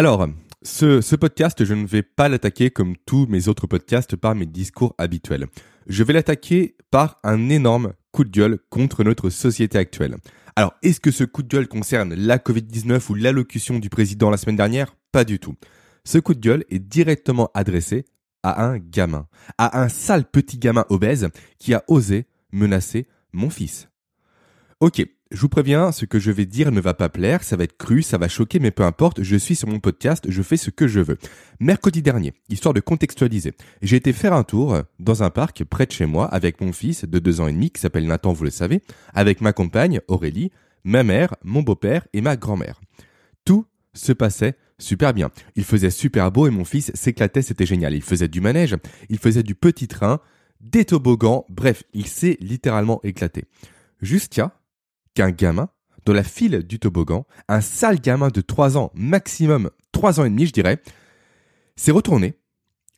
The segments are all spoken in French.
Alors, ce, podcast, je ne vais pas l'attaquer comme tous mes autres podcasts par mes discours habituels. Je vais l'attaquer par un énorme coup de gueule contre notre société actuelle. Alors, est-ce que ce coup de gueule concerne la Covid-19 ou l'allocution du président la semaine dernière? Pas du tout. Ce coup de gueule est directement adressé à un gamin, à un sale petit gamin obèse qui a osé menacer mon fils. Ok, je vous préviens, ce que je vais dire ne va pas plaire, ça va être cru, ça va choquer, mais peu importe, je suis sur mon podcast, je fais ce que je veux. Mercredi dernier, histoire de contextualiser, j'ai été faire un tour dans un parc près de chez moi avec mon fils de deux ans et demi qui s'appelle Nathan, vous le savez, avec ma compagne Aurélie, ma mère, mon beau-père et ma grand-mère. Tout se passait super bien. Il faisait super beau et mon fils s'éclatait, c'était génial. Il faisait du manège, il faisait du petit train, des toboggans, bref, il s'est littéralement éclaté. Jusqu'à qu'un gamin, dans la file du toboggan, un sale gamin de 3 ans, maximum 3 ans et demi, je dirais, s'est retourné,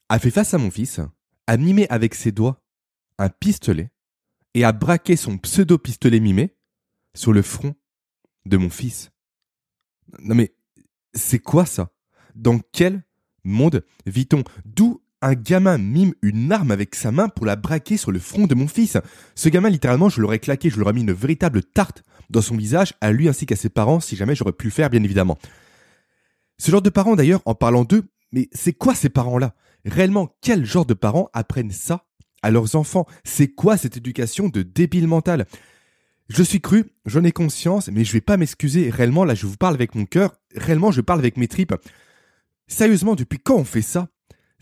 a fait face à mon fils, a mimé avec ses doigts un pistolet et a braqué son pseudo-pistolet mimé sur le front de mon fils. Non mais, c'est quoi ça? Dans quel monde vit-on? D'où un gamin mime une arme avec sa main pour la braquer sur le front de mon fils. Ce gamin, littéralement, je l'aurais claqué, je lui aurais mis une véritable tarte dans son visage, à lui ainsi qu'à ses parents, si jamais j'aurais pu le faire, bien évidemment. Ce genre de parents, d'ailleurs, en parlant d'eux, mais c'est quoi ces parents-là? Réellement, quel genre de parents apprennent ça à leurs enfants? C'est quoi cette éducation de débile mental Je suis cru, j'en ai conscience, mais je vais pas m'excuser. Réellement, là, je vous parle avec mon cœur. Réellement, je parle avec mes tripes. Sérieusement, depuis quand on fait ça?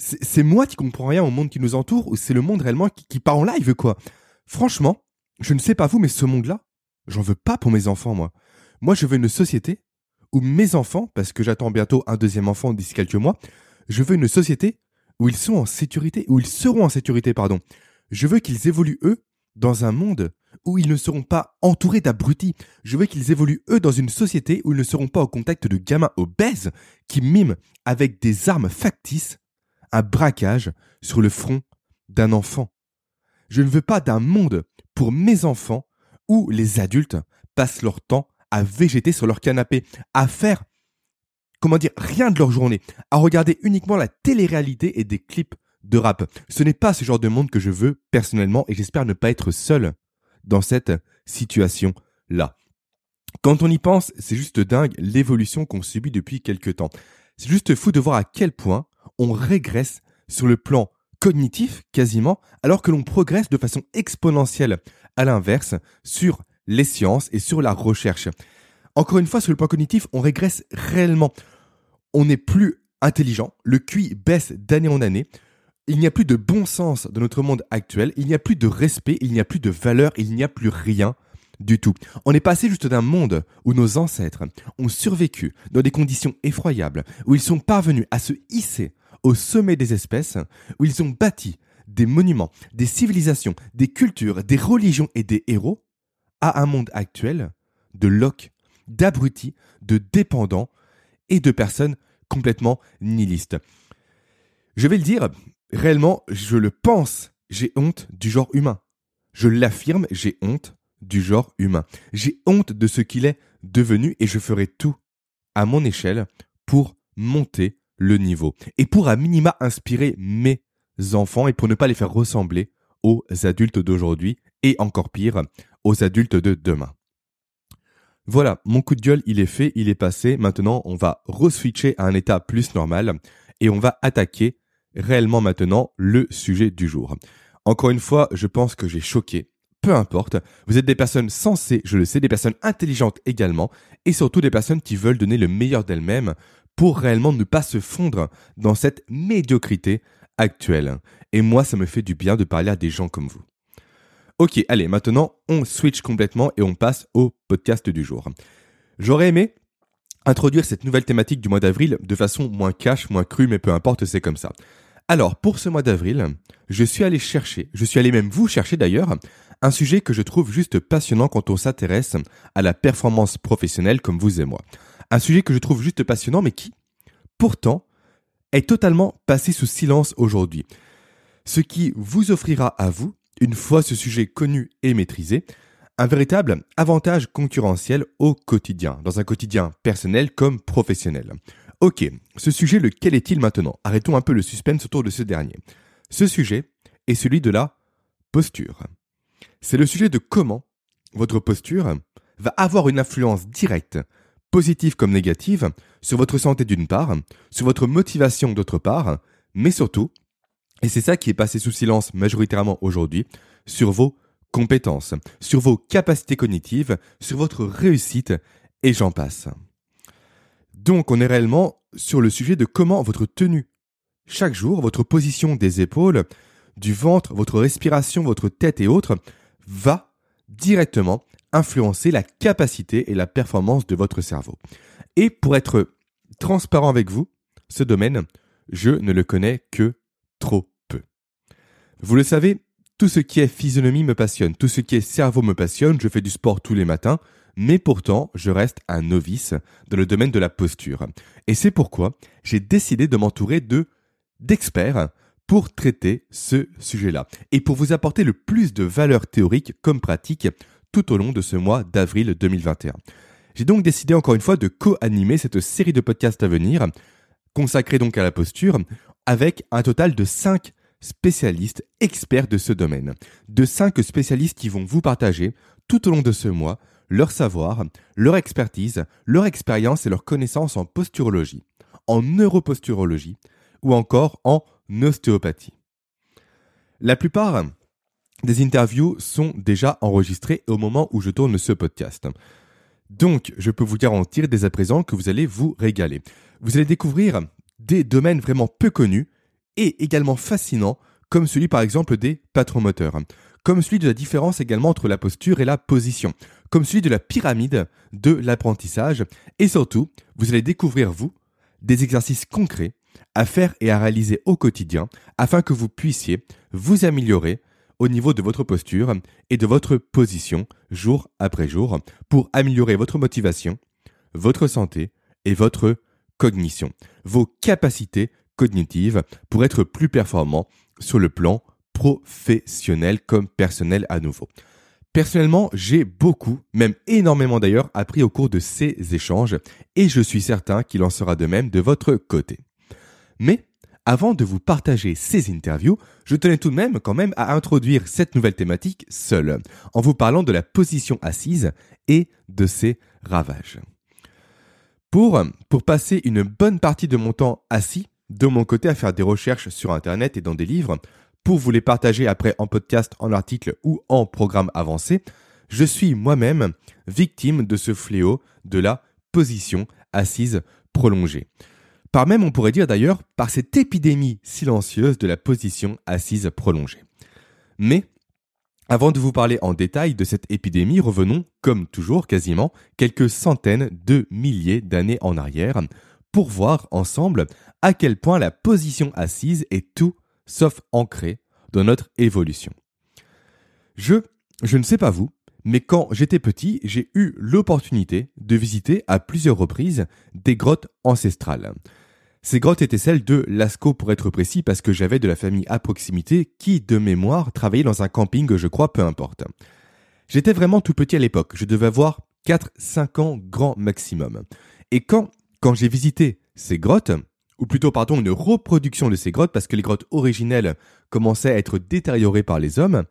C'est moi qui comprends rien au monde qui nous entoure ou c'est le monde réellement qui, part en live quoi Franchement, je ne sais pas vous, mais ce monde-là, j'en veux pas pour mes enfants moi. Moi, je veux une société où mes enfants, parce que j'attends bientôt un deuxième enfant d'ici quelques mois, je veux une société où ils sont en sécurité, où ils seront en sécurité, pardon. Je veux qu'ils évoluent eux dans un monde où ils ne seront pas entourés d'abrutis. Je veux qu'ils évoluent eux dans une société où ils ne seront pas au contact de gamins obèses qui miment avec des armes factices un braquage sur le front d'un enfant. Je ne veux pas d'un monde pour mes enfants où les adultes passent leur temps à végéter sur leur canapé, à faire, comment dire, rien de leur journée, à regarder uniquement la télé-réalité et des clips de rap. Ce n'est pas ce genre de monde que je veux personnellement et j'espère ne pas être seul dans cette situation-là. Quand on y pense, c'est juste dingue l'évolution qu'on subit depuis quelques temps. C'est juste fou de voir à quel point on régresse sur le plan cognitif quasiment, alors que l'on progresse de façon exponentielle à l'inverse sur les sciences et sur la recherche. Encore une fois, sur le plan cognitif, on régresse réellement. On n'est plus intelligent, le QI baisse d'année en année, il n'y a plus de bon sens dans notre monde actuel, il n'y a plus de respect, il n'y a plus de valeur, il n'y a plus rien du tout. On est passé juste d'un monde où nos ancêtres ont survécu dans des conditions effroyables, où ils sont parvenus à se hisser au sommet des espèces, où ils ont bâti des monuments, des civilisations, des cultures, des religions et des héros, à un monde actuel de loques, d'abrutis, de dépendants et de personnes complètement nihilistes. Je vais le dire, réellement, je le pense, j'ai honte du genre humain. Je l'affirme, j'ai honte du genre humain. J'ai honte de ce qu'il est devenu et je ferai tout à mon échelle pour monter le niveau et pour à minima inspirer mes enfants et pour ne pas les faire ressembler aux adultes d'aujourd'hui et encore pire aux adultes de demain. Voilà, mon coup de gueule, il est fait, il est passé. Maintenant, on va reswitcher à un état plus normal et on va attaquer réellement maintenant le sujet du jour. Encore une fois, je pense que j'ai choqué. Peu importe, vous êtes des personnes sensées, je le sais, des personnes intelligentes également, et surtout des personnes qui veulent donner le meilleur d'elles-mêmes pour réellement ne pas se fondre dans cette médiocrité actuelle. Et moi, ça me fait du bien de parler à des gens comme vous. Ok, allez, maintenant, on switch complètement et on passe au podcast du jour. J'aurais aimé introduire cette nouvelle thématique du mois d'avril de façon moins cash, moins crue, mais peu importe, c'est comme ça. Alors, pour ce mois d'avril, je suis allé chercher, je suis allé même vous chercher d'ailleurs, un sujet que je trouve juste passionnant quand on s'intéresse à la performance professionnelle comme vous et moi. Un sujet que je trouve juste passionnant, mais qui, pourtant, est totalement passé sous silence aujourd'hui. Ce qui vous offrira à vous, une fois ce sujet connu et maîtrisé, un véritable avantage concurrentiel au quotidien, dans un quotidien personnel comme professionnel. Ok, ce sujet, lequel est-il maintenant? Arrêtons un peu le suspense autour de ce dernier. Ce sujet est celui de la posture. C'est le sujet de comment votre posture va avoir une influence directe, positive comme négative, sur votre santé d'une part, sur votre motivation d'autre part, mais surtout, et c'est ça qui est passé sous silence majoritairement aujourd'hui, sur vos compétences, sur vos capacités cognitives, sur votre réussite, et j'en passe. Donc on est réellement sur le sujet de comment votre tenue, chaque jour, votre position des épaules, du ventre, votre respiration, votre tête et autres, va directement influencer la capacité et la performance de votre cerveau. Et pour être transparent avec vous, ce domaine, je ne le connais que trop peu. Vous le savez, tout ce qui est physionomie me passionne, tout ce qui est cerveau me passionne, je fais du sport tous les matins, mais pourtant je reste un novice dans le domaine de la posture. Et c'est pourquoi j'ai décidé de m'entourer de d'experts pour traiter ce sujet-là et pour vous apporter le plus de valeur théorique comme pratique tout au long de ce mois d'avril 2021. J'ai donc décidé encore une fois de co-animer cette série de podcasts à venir, consacrée donc à la posture, avec un total de 5 spécialistes experts de ce domaine. De 5 spécialistes qui vont vous partager tout au long de ce mois leur savoir, leur expertise, leur expérience et leur connaissance en posturologie, en neuroposturologie ou encore en ostéopathie. La plupart des interviews sont déjà enregistrées au moment où je tourne ce podcast. Donc, je peux vous garantir dès à présent que vous allez vous régaler. Vous allez découvrir des domaines vraiment peu connus et également fascinants, comme celui par exemple des patrons moteurs, comme celui de la différence également entre la posture et la position, comme celui de la pyramide de l'apprentissage, et surtout, vous allez découvrir, vous, des exercices concrets à faire et à réaliser au quotidien afin que vous puissiez vous améliorer au niveau de votre posture et de votre position jour après jour pour améliorer votre motivation, votre santé et votre cognition, vos capacités cognitives pour être plus performant sur le plan professionnel comme personnel à nouveau. Personnellement, j'ai beaucoup, même énormément d'ailleurs, appris au cours de ces échanges et je suis certain qu'il en sera de même de votre côté. Mais avant de vous partager ces interviews, je tenais tout de même quand même à introduire cette nouvelle thématique seule, en vous parlant de la position assise et de ses ravages. Pour, passer une bonne partie de mon temps assis, de mon côté à faire des recherches sur Internet et dans des livres, pour vous les partager après en podcast, en article ou en programme avancé, je suis moi-même victime de ce fléau de la position assise prolongée. Par même, on pourrait dire d'ailleurs, par cette épidémie silencieuse de la position assise prolongée. Mais, avant de vous parler en détail de cette épidémie, revenons, comme toujours quasiment, quelques centaines de milliers d'années en arrière, pour voir ensemble à quel point la position assise est tout sauf ancrée dans notre évolution. Je, je ne sais pas vous, mais quand j'étais petit, j'ai eu l'opportunité de visiter à plusieurs reprises des grottes ancestrales. Ces grottes étaient celles de Lascaux pour être précis parce que j'avais de la famille à proximité qui, de mémoire, travaillait dans un camping, je crois, peu importe. J'étais vraiment tout petit à l'époque, je devais avoir 4-5 ans grand maximum. Et quand, quand j'ai visité ces grottes, ou plutôt pardon, une reproduction de ces grottes parce que les grottes originelles commençaient à être détériorées par les hommes,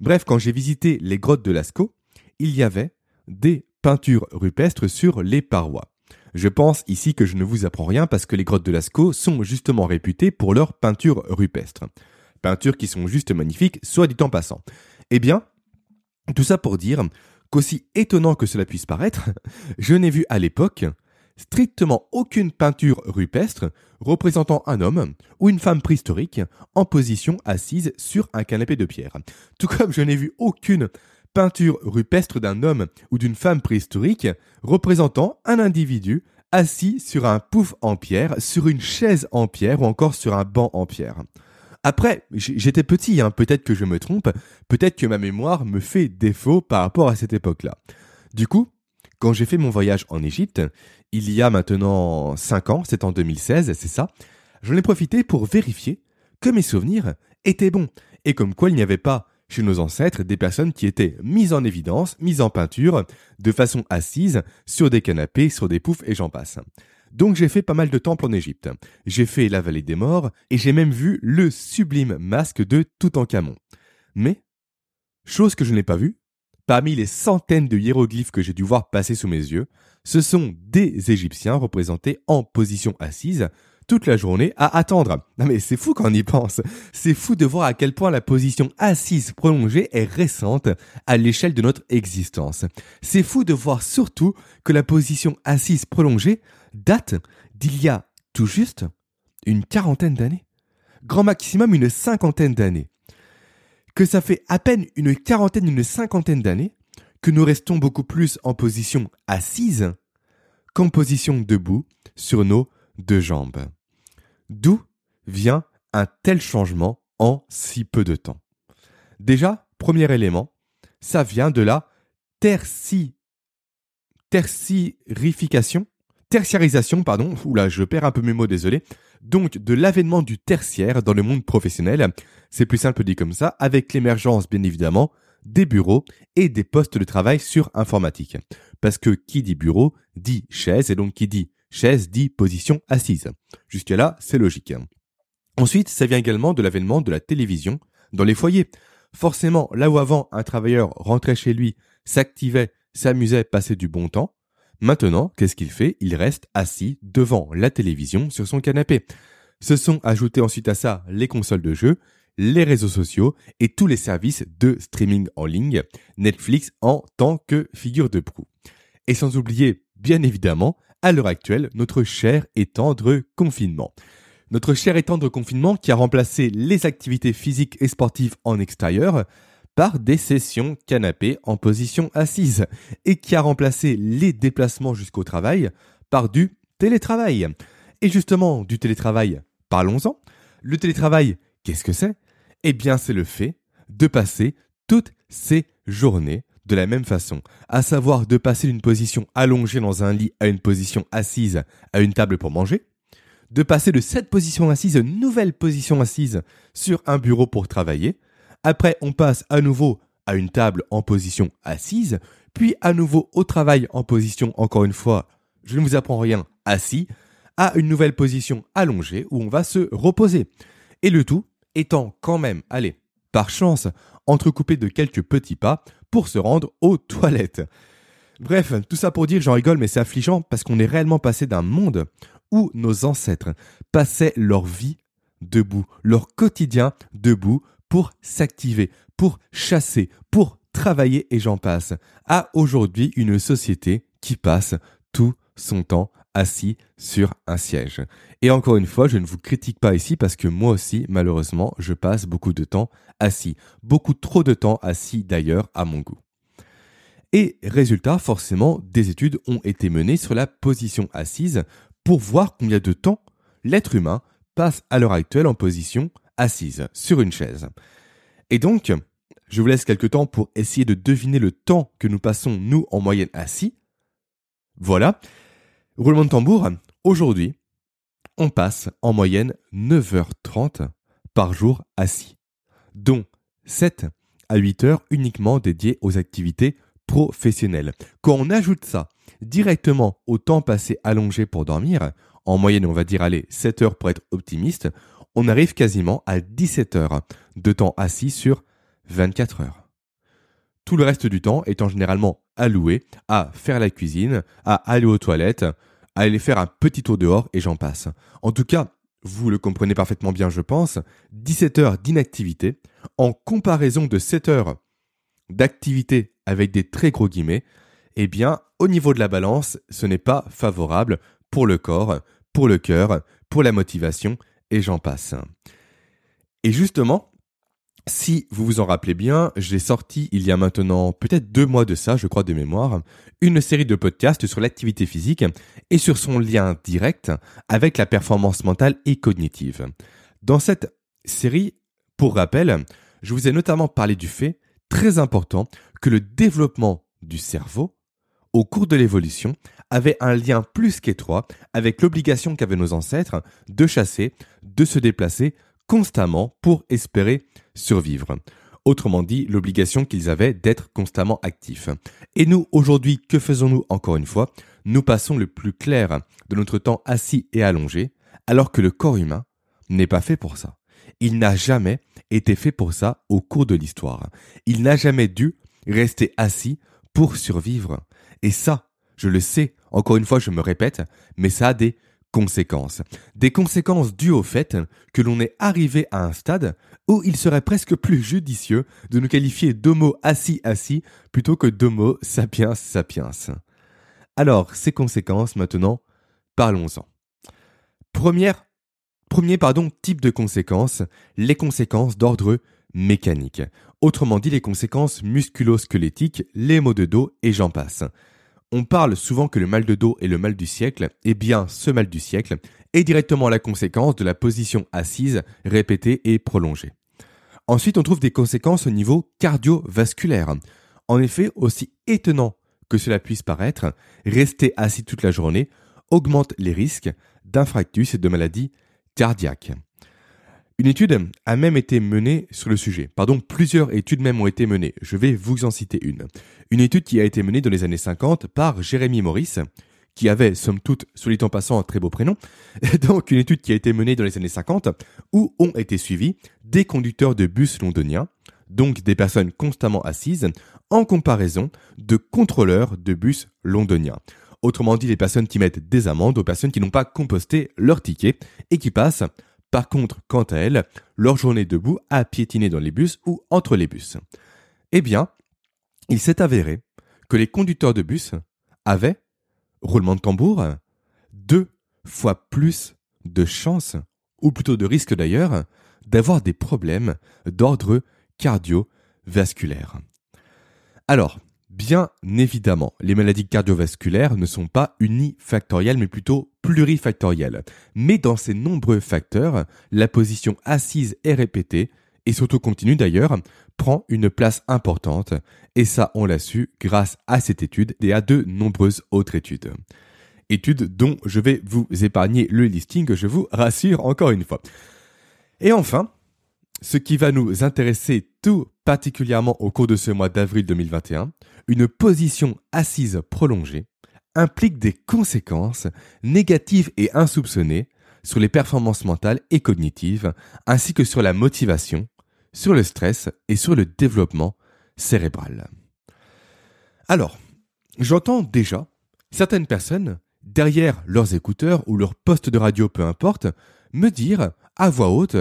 bref, quand j'ai visité les grottes de Lascaux, il y avait des peintures rupestres sur les parois. Je pense ici que je ne vous apprends rien parce que les grottes de Lascaux sont justement réputées pour leurs peintures rupestres. Peintures qui sont juste magnifiques, soit dit en passant. Eh bien, tout ça pour dire qu'aussi étonnant que cela puisse paraître, je n'ai vu à l'époque strictement aucune peinture rupestre représentant un homme ou une femme préhistorique en position assise sur un canapé de pierre. Tout comme je n'ai vu aucune peinture rupestre d'un homme ou d'une femme préhistorique représentant un individu assis sur un pouf en pierre, sur une chaise en pierre ou encore sur un banc en pierre. Après, j'étais petit, hein, peut-être que je me trompe, peut-être que ma mémoire me fait défaut par rapport à cette époque-là. Du coup, quand j'ai fait mon voyage en Égypte, il y a maintenant 5 ans, c'est en 2016, c'est ça, j'en ai profité pour vérifier que mes souvenirs étaient bons et comme quoi il n'y avait pas chez nos ancêtres des personnes qui étaient mises en évidence, mises en peinture, de façon assise, sur des canapés, sur des poufs et j'en passe. Donc j'ai fait pas mal de temples en Égypte. J'ai fait la vallée des morts et j'ai même vu le sublime masque de Toutankhamon. Mais, chose que je n'ai pas vue, parmi les centaines de hiéroglyphes que j'ai dû voir passer sous mes yeux, ce sont des Égyptiens représentés en position assise toute la journée à attendre. Non mais c'est fou quand on y pense. C'est fou de voir à quel point la position assise prolongée est récente à l'échelle de notre existence. C'est fou de voir surtout que la position assise prolongée date d'il y a tout juste une quarantaine d'années. Grand maximum une cinquantaine d'années. Que ça fait à peine une quarantaine, une cinquantaine d'années que nous restons beaucoup plus en position assise qu'en position debout sur nos deux jambes. D'où vient un tel changement en si peu de temps? Déjà, premier élément, ça vient de la terci... tertiarification, tertiarisation, pardon, oula, je perds un peu mes mots, désolé, donc de l'avènement du tertiaire dans le monde professionnel, c'est plus simple dit comme ça, avec l'émergence bien évidemment des bureaux et des postes de travail sur informatique. Parce que qui dit bureau dit chaise, et donc qui dit chaise dit position assise. Jusqu'à-là, c'est logique. Ensuite, ça vient également de l'avènement de la télévision dans les foyers. Forcément, là où avant un travailleur rentrait chez lui, s'activait, s'amusait, passait du bon temps, maintenant, qu'est-ce qu'il fait? Il reste assis devant la télévision sur son canapé. Se sont ajoutés ensuite à ça les consoles de jeux, les réseaux sociaux et tous les services de streaming en ligne, Netflix en tant que figure de proue. Et sans oublier, bien évidemment, à l'heure actuelle notre cher et tendre confinement. Notre cher et tendre confinement qui a remplacé les activités physiques et sportives en extérieur par des sessions canapé en position assise et qui a remplacé les déplacements jusqu'au travail par du télétravail. Et justement, du télétravail, parlons-en. Le télétravail, qu'est-ce que c'est? Eh bien, c'est le fait de passer toutes ces journées de la même façon, à savoir de passer d'une position allongée dans un lit à une position assise à une table pour manger, de passer de cette position assise à une nouvelle position assise sur un bureau pour travailler, après on passe à nouveau à une table en position assise, puis à nouveau au travail en position, encore une fois, je ne vous apprends rien, assis, à une nouvelle position allongée où on va se reposer. Et le tout étant quand même, allez, par chance, entrecoupé de quelques petits pas pour se rendre aux toilettes. Bref, tout ça pour dire, j'en rigole, mais c'est affligeant parce qu'on est réellement passé d'un monde où nos ancêtres passaient leur vie debout, leur quotidien debout pour s'activer, pour chasser, pour travailler et j'en passe, à aujourd'hui une société qui passe tout son temps assis sur un siège. Et encore une fois, je ne vous critique pas ici parce que moi aussi, malheureusement, je passe beaucoup de temps assis. Beaucoup trop de temps assis d'ailleurs à mon goût. Et résultat, forcément, des études ont été menées sur la position assise pour voir combien de temps l'être humain passe à l'heure actuelle en position assise sur une chaise. Et donc, je vous laisse quelques temps pour essayer de deviner le temps que nous passons, nous, en moyenne assis. Voilà. Roulement de tambour, aujourd'hui, on passe en moyenne 9h30 par jour assis, dont 7 à 8 heures uniquement dédiées aux activités professionnelles. Quand on ajoute ça directement au temps passé allongé pour dormir, en moyenne on va dire allez 7 heures pour être optimiste, on arrive quasiment à 17 heures de temps assis sur 24 heures. Tout le reste du temps étant généralement alloué à faire la cuisine, à aller aux toilettes, à aller faire un petit tour dehors et j'en passe. En tout cas, vous le comprenez parfaitement bien, je pense, 17 heures d'inactivité en comparaison de 7 heures d'activité avec des très gros guillemets, eh bien, au niveau de la balance, ce n'est pas favorable pour le corps, pour le cœur, pour la motivation et j'en passe. Et justement, si vous vous en rappelez bien, j'ai sorti il y a maintenant peut-être deux mois de ça, je crois de mémoire, une série de podcasts sur l'activité physique et sur son lien direct avec la performance mentale et cognitive. Dans cette série, pour rappel, je vous ai notamment parlé du fait, très important, que le développement du cerveau, au cours de l'évolution, avait un lien plus qu'étroit avec l'obligation qu'avaient nos ancêtres de chasser, de se déplacer, constamment pour espérer survivre. autrement dit l'obligation qu'ils avaient d'être constamment actifs. Et nous, aujourd'hui, que faisons-nous encore une fois? Nous passons le plus clair de notre temps assis et allongé, alors que le corps humain n'est pas fait pour ça. Il n'a jamais été fait pour ça au cours de l'histoire. Il n'a jamais dû rester assis pour survivre. Et ça, je le sais, encore une fois, je me répète, mais ça a des conséquences. Des conséquences dues au fait que l'on est arrivé à un stade où il serait presque plus judicieux de nous qualifier d'homo assis assis plutôt que d'homo sapiens sapiens. Alors, ces conséquences maintenant, parlons-en. Première, premier pardon, type de conséquences, les conséquences d'ordre mécanique. Autrement dit, les conséquences musculo-squelettiques, les maux de dos et j'en passe. On parle souvent que le mal de dos est le mal du siècle, et eh bien ce mal du siècle est directement la conséquence de la position assise, répétée et prolongée. Ensuite, on trouve des conséquences au niveau cardiovasculaire. En effet, aussi étonnant que cela puisse paraître, rester assis toute la journée augmente les risques d'infarctus et de maladies cardiaques. Une étude a même été menée sur le sujet. Pardon, plusieurs études même ont été menées. Je vais vous en citer une. Une étude qui a été menée dans les années 50 par Jérémy Maurice, qui avait, somme toute, sur en passant, un très beau prénom. Donc, une étude qui a été menée dans les années 50, où ont été suivis des conducteurs de bus londoniens, donc des personnes constamment assises, en comparaison de contrôleurs de bus londoniens. Autrement dit, les personnes qui mettent des amendes aux personnes qui n'ont pas composté leur ticket et qui passent par contre, quant à elles, leur journée debout a piétiné dans les bus ou entre les bus. Eh bien, il s'est avéré que les conducteurs de bus avaient, roulement de tambour, deux fois plus de chances, ou plutôt de risques d'ailleurs, d'avoir des problèmes d'ordre cardiovasculaire. Alors, Bien évidemment, les maladies cardiovasculaires ne sont pas unifactorielles mais plutôt plurifactorielles. Mais dans ces nombreux facteurs, la position assise et répétée, et surtout continue d'ailleurs, prend une place importante. Et ça, on l'a su grâce à cette étude et à de nombreuses autres études. Études dont je vais vous épargner le listing, je vous rassure encore une fois. Et enfin, ce qui va nous intéresser tout particulièrement au cours de ce mois d'avril 2021, une position assise prolongée implique des conséquences négatives et insoupçonnées sur les performances mentales et cognitives, ainsi que sur la motivation, sur le stress et sur le développement cérébral. Alors, j'entends déjà certaines personnes, derrière leurs écouteurs ou leur poste de radio, peu importe, me dire à voix haute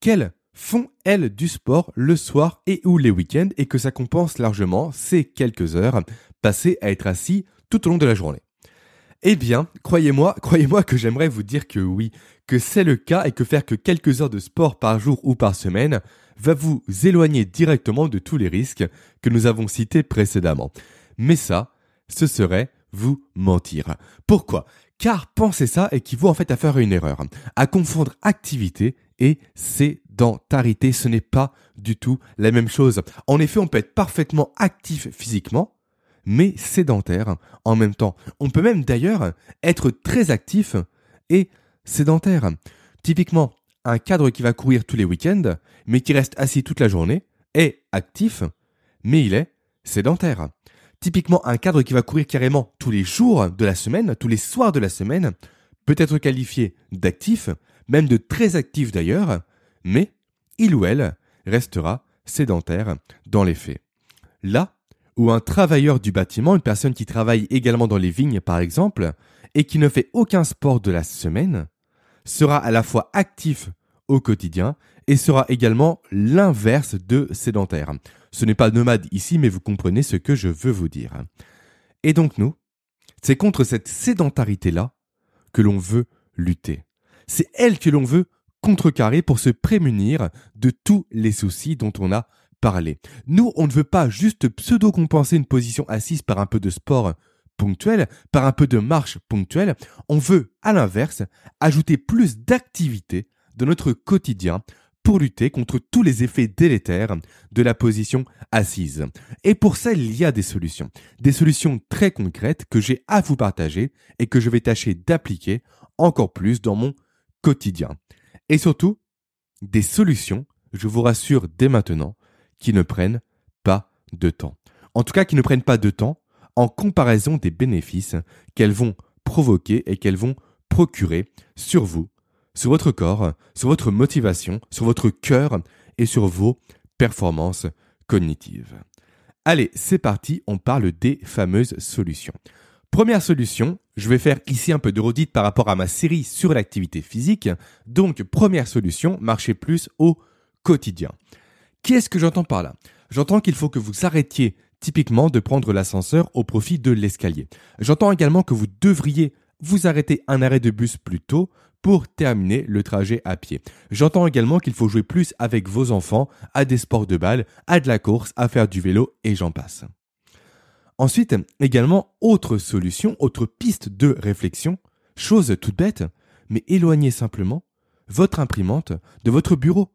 qu'elles font, elles, du sport le soir et ou les week-ends et que ça compense largement ces quelques heures passées à être assis tout au long de la journée. Eh bien, croyez-moi, croyez-moi que j'aimerais vous dire que oui, que c'est le cas et que faire que quelques heures de sport par jour ou par semaine va vous éloigner directement de tous les risques que nous avons cités précédemment. Mais ça, ce serait vous mentir. Pourquoi? Car penser ça équivaut en fait à faire une erreur, à confondre activité et sédentarité. Ce n'est pas du tout la même chose. En effet, on peut être parfaitement actif physiquement, mais sédentaire en même temps. On peut même d'ailleurs être très actif et sédentaire. Typiquement, un cadre qui va courir tous les week-ends, mais qui reste assis toute la journée, est actif, mais il est sédentaire. Typiquement, un cadre qui va courir carrément tous les jours de la semaine, tous les soirs de la semaine, peut être qualifié d'actif, même de très actif d'ailleurs, mais il ou elle restera sédentaire dans les faits. Là où un travailleur du bâtiment, une personne qui travaille également dans les vignes par exemple, et qui ne fait aucun sport de la semaine, sera à la fois actif au quotidien et sera également l'inverse de sédentaire. Ce n'est pas nomade ici, mais vous comprenez ce que je veux vous dire. Et donc nous, c'est contre cette sédentarité-là que l'on veut lutter. C'est elle que l'on veut contrecarrer pour se prémunir de tous les soucis dont on a parlé. Nous, on ne veut pas juste pseudo-compenser une position assise par un peu de sport ponctuel, par un peu de marche ponctuelle. On veut, à l'inverse, ajouter plus d'activité dans notre quotidien pour lutter contre tous les effets délétères de la position assise. Et pour ça, il y a des solutions. Des solutions très concrètes que j'ai à vous partager et que je vais tâcher d'appliquer encore plus dans mon quotidien. Et surtout, des solutions, je vous rassure dès maintenant, qui ne prennent pas de temps. En tout cas, qui ne prennent pas de temps en comparaison des bénéfices qu'elles vont provoquer et qu'elles vont procurer sur vous, sur votre corps, sur votre motivation, sur votre cœur et sur vos performances cognitives. Allez, c'est parti, on parle des fameuses solutions. Première solution, je vais faire ici un peu de redite par rapport à ma série sur l'activité physique. Donc, première solution, marcher plus au quotidien. Qu'est-ce que j'entends par là? J'entends qu'il faut que vous arrêtiez typiquement de prendre l'ascenseur au profit de l'escalier. J'entends également que vous devriez vous arrêter un arrêt de bus plus tôt pour terminer le trajet à pied. J'entends également qu'il faut jouer plus avec vos enfants à des sports de balle, à de la course, à faire du vélo et j'en passe. Ensuite, également, autre solution, autre piste de réflexion, chose toute bête, mais éloignez simplement votre imprimante de votre bureau.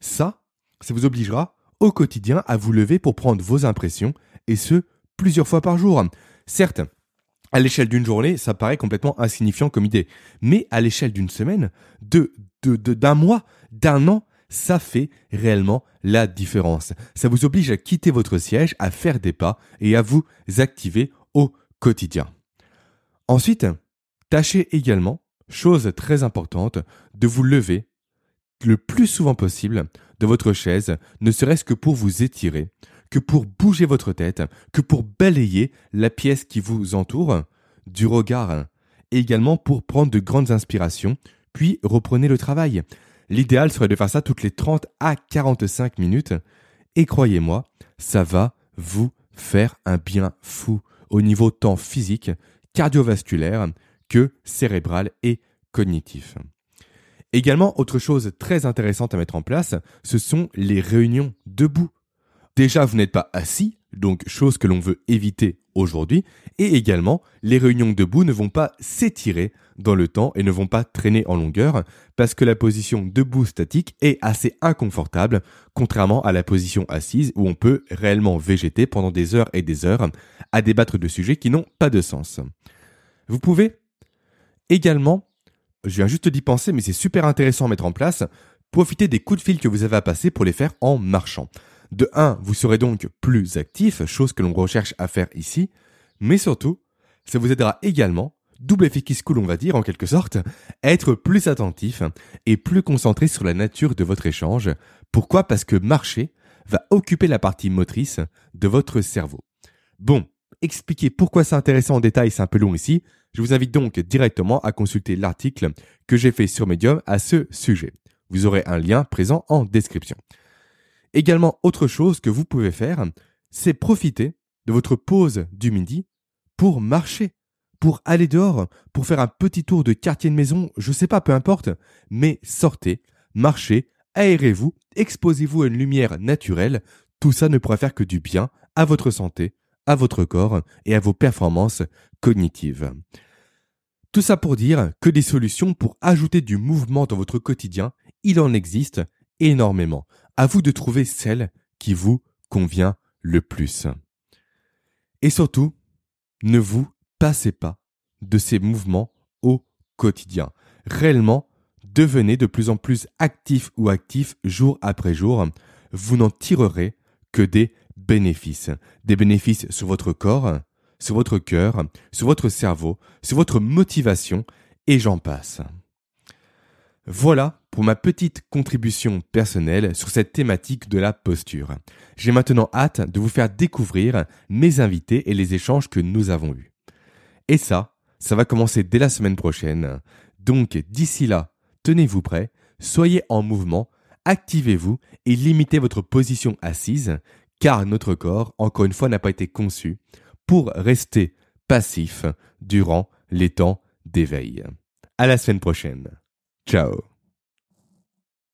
Ça, ça vous obligera au quotidien à vous lever pour prendre vos impressions et ce, plusieurs fois par jour. Certes, à l'échelle d'une journée, ça paraît complètement insignifiant comme idée. Mais à l'échelle d'une semaine, de, de, d'un mois, d'un an, ça fait réellement la différence. Ça vous oblige à quitter votre siège, à faire des pas et à vous activer au quotidien. Ensuite, tâchez également, chose très importante, de vous lever le plus souvent possible de votre chaise, ne serait-ce que pour vous étirer, que pour bouger votre tête, que pour balayer la pièce qui vous entoure du regard, et également pour prendre de grandes inspirations, puis reprenez le travail. L'idéal serait de faire ça toutes les 30 à 45 minutes, et croyez-moi, ça va vous faire un bien fou au niveau tant physique, cardiovasculaire que cérébral et cognitif. Également, autre chose très intéressante à mettre en place, ce sont les réunions debout. Déjà, vous n'êtes pas assis, donc chose que l'on veut éviter aujourd'hui, et également, les réunions debout ne vont pas s'étirer dans le temps et ne vont pas traîner en longueur, parce que la position debout statique est assez inconfortable, contrairement à la position assise où on peut réellement végéter pendant des heures et des heures à débattre de sujets qui n'ont pas de sens. Vous pouvez également je viens juste d'y penser, mais c'est super intéressant à mettre en place. Profitez des coups de fil que vous avez à passer pour les faire en marchant. De 1, vous serez donc plus actif, chose que l'on recherche à faire ici, mais surtout, ça vous aidera également, double effet qui coule on va dire en quelque sorte, être plus attentif et plus concentré sur la nature de votre échange. Pourquoi? Parce que marcher va occuper la partie motrice de votre cerveau. Bon, expliquer pourquoi c'est intéressant en détail, c'est un peu long ici. Je vous invite donc directement à consulter l'article que j'ai fait sur Medium à ce sujet. Vous aurez un lien présent en description. Également, autre chose que vous pouvez faire, c'est profiter de votre pause du midi pour marcher, pour aller dehors, pour faire un petit tour de quartier de maison, je sais pas, peu importe, mais sortez, marchez, aérez-vous, exposez-vous à une lumière naturelle, tout ça ne pourra faire que du bien à votre santé, à votre corps et à vos performances cognitives. Tout ça pour dire que des solutions pour ajouter du mouvement dans votre quotidien, il en existe énormément. À vous de trouver celle qui vous convient le plus. Et surtout, ne vous passez pas de ces mouvements au quotidien. Réellement, devenez de plus en plus actif ou actif jour après jour. Vous n'en tirerez que des bénéfices. Des bénéfices sur votre corps, sur votre cœur, sur votre cerveau, sur votre motivation, et j'en passe. Voilà pour ma petite contribution personnelle sur cette thématique de la posture. J'ai maintenant hâte de vous faire découvrir mes invités et les échanges que nous avons eus. Et ça, ça va commencer dès la semaine prochaine. Donc d'ici là, tenez-vous prêts, soyez en mouvement, activez-vous et limitez votre position assise car notre corps, encore une fois, n'a pas été conçu pour rester passif durant les temps d'éveil. À la semaine prochaine. Ciao.